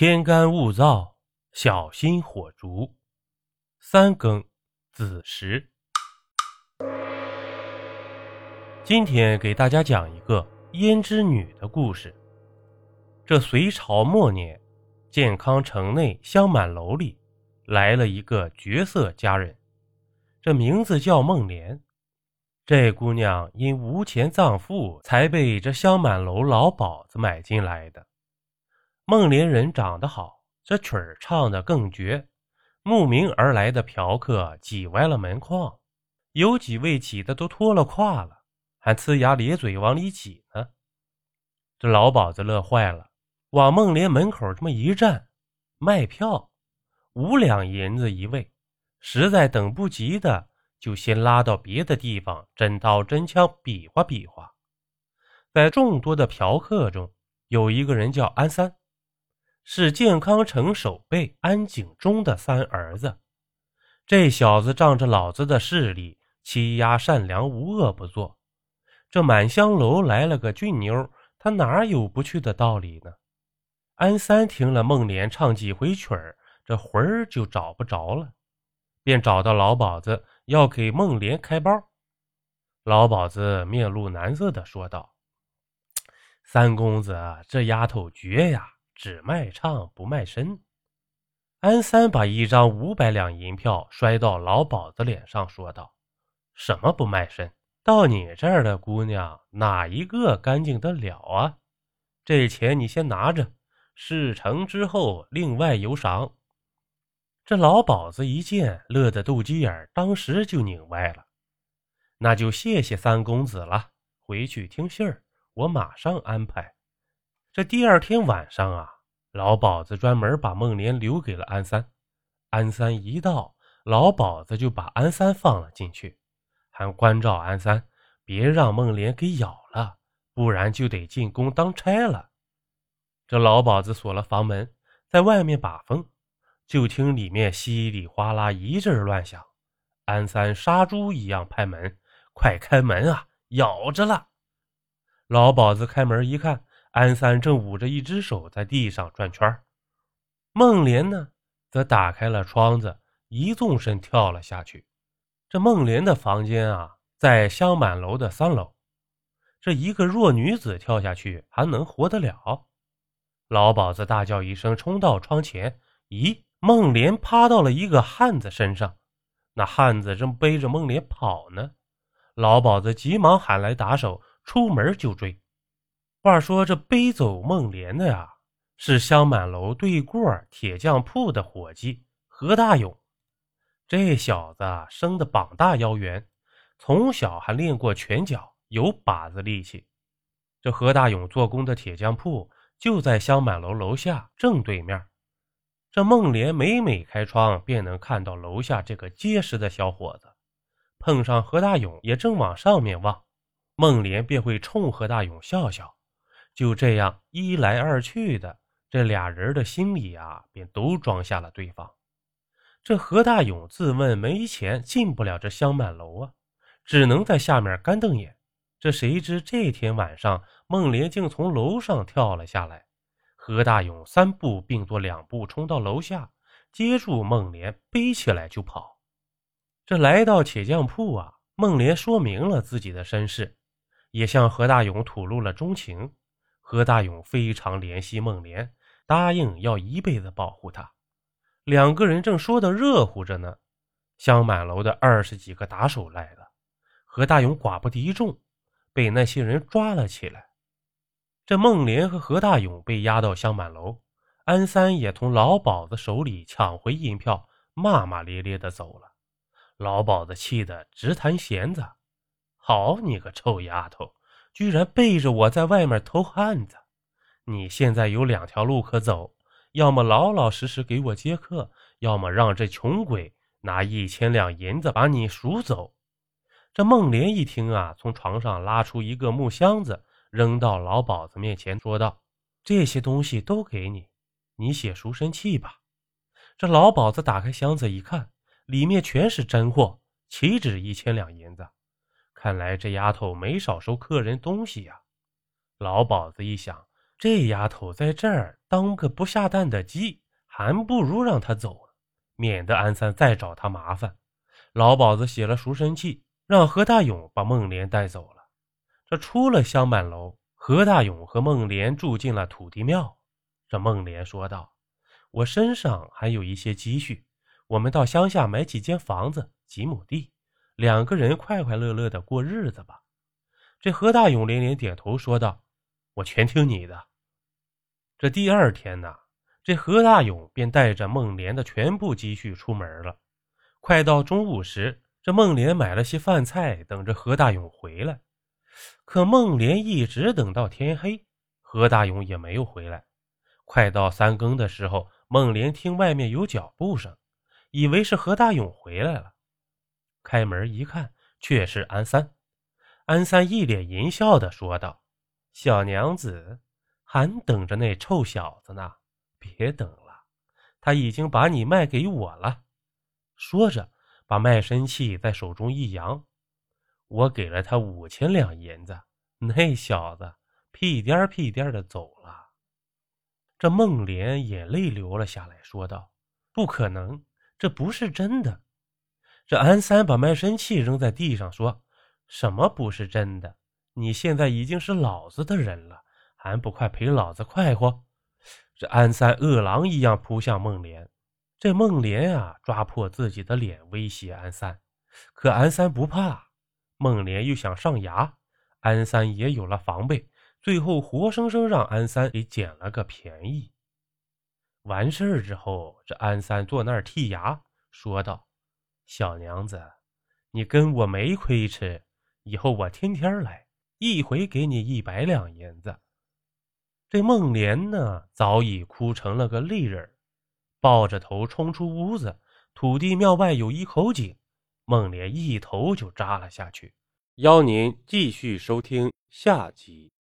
天干物燥，小心火烛。三更子时。今天给大家讲一个胭脂女的故事。这隋朝末年，健康城内香满楼里来了一个绝色佳人，这名字叫孟莲。这姑娘因无钱葬父，才被这香满楼老鸨子买进来的。孟莲人长得好，这曲儿唱得更绝。慕名而来的嫖客挤歪了门框，有几位挤得都脱了胯了，还呲牙咧嘴往里挤呢。这老鸨子乐坏了，往孟莲门口这么一站，卖票，五两银子一位。实在等不及的，就先拉到别的地方，真刀真枪比划比划。在众多的嫖客中，有一个人叫安三。是健康城守备安景忠的三儿子，这小子仗着老子的势力，欺压善良，无恶不作。这满香楼来了个俊妞，他哪有不去的道理呢？安三听了孟莲唱几回曲儿，这魂儿就找不着了，便找到老鸨子要给孟莲开包。老鸨子面露难色的说道：“三公子，这丫头绝呀！”只卖唱不卖身，安三把一张五百两银票摔到老鸨子脸上，说道：“什么不卖身？到你这儿的姑娘哪一个干净得了啊？这钱你先拿着，事成之后另外有赏。”这老鸨子一见，乐得肚鸡眼，当时就拧歪了。那就谢谢三公子了，回去听信儿，我马上安排。这第二天晚上啊，老鸨子专门把孟莲留给了安三。安三一到，老鸨子就把安三放了进去，还关照安三别让孟莲给咬了，不然就得进宫当差了。这老鸨子锁了房门，在外面把风，就听里面稀里哗啦一阵乱响。安三杀猪一样拍门：“快开门啊，咬着了！”老鸨子开门一看。安三正捂着一只手在地上转圈孟莲呢，则打开了窗子，一纵身跳了下去。这孟莲的房间啊，在香满楼的三楼。这一个弱女子跳下去，还能活得了？老鸨子大叫一声，冲到窗前。咦，孟莲趴到了一个汉子身上，那汉子正背着孟莲跑呢。老鸨子急忙喊来打手，出门就追。话说这背走孟莲的呀，是香满楼对过铁匠铺的伙计何大勇。这小子生的膀大腰圆，从小还练过拳脚，有把子力气。这何大勇做工的铁匠铺就在香满楼楼下正对面。这孟莲每每开窗，便能看到楼下这个结实的小伙子。碰上何大勇也正往上面望，孟莲便会冲何大勇笑笑。就这样一来二去的，这俩人的心里啊，便都装下了对方。这何大勇自问没钱进不了这香满楼啊，只能在下面干瞪眼。这谁知这天晚上，孟莲竟从楼上跳了下来。何大勇三步并作两步冲到楼下，接住孟莲，背起来就跑。这来到铁匠铺啊，孟莲说明了自己的身世，也向何大勇吐露了衷情。何大勇非常怜惜孟莲，答应要一辈子保护她。两个人正说得热乎着呢，香满楼的二十几个打手来了。何大勇寡不敌众，被那些人抓了起来。这孟莲和何大勇被押到香满楼，安三也从老鸨子手里抢回银票，骂骂咧咧的走了。老鸨子气得直弹弦子：“好你个臭丫头！”居然背着我在外面偷汉子！你现在有两条路可走，要么老老实实给我接客，要么让这穷鬼拿一千两银子把你赎走。这孟莲一听啊，从床上拉出一个木箱子，扔到老鸨子面前，说道：“这些东西都给你，你写赎身契吧。”这老鸨子打开箱子一看，里面全是真货，岂止一千两银子。看来这丫头没少收客人东西呀！老鸨子一想，这丫头在这儿当个不下蛋的鸡，还不如让她走了，免得安三再找她麻烦。老鸨子写了赎身契，让何大勇把孟莲带走了。这出了香满楼，何大勇和孟莲住进了土地庙。这孟莲说道：“我身上还有一些积蓄，我们到乡下买几间房子，几亩地，两个人快快乐乐的过日子吧。”这何大勇连连点头说道：“我全听你的。”这第二天呢，这何大勇便带着孟莲的全部积蓄出门了。快到中午时，这孟莲买了些饭菜，等着何大勇回来。可孟莲一直等到天黑，何大勇也没有回来。快到三更的时候，孟莲听外面有脚步声，以为是何大勇回来了。开门一看，却是安三。安三一脸淫笑的说道：“小娘子。”还等着那臭小子呢，别等了，他已经把你卖给我了。说着，把卖身契在手中一扬，我给了他五千两银子。那小子屁颠屁颠的走了。这孟莲眼泪流了下来，说道：“不可能，这不是真的。”这安三把卖身契扔在地上，说：“什么不是真的？你现在已经是老子的人了。”还不快陪老子快活！这安三饿狼一样扑向孟莲，这孟莲啊，抓破自己的脸威胁安三，可安三不怕。孟莲又想上牙，安三也有了防备，最后活生生让安三给捡了个便宜。完事儿之后，这安三坐那儿剔牙，说道：“小娘子，你跟我没亏吃，以后我天天来，一回给你一百两银子。”这孟莲呢，早已哭成了个泪人，抱着头冲出屋子。土地庙外有一口井，孟莲一头就扎了下去。邀您继续收听下集。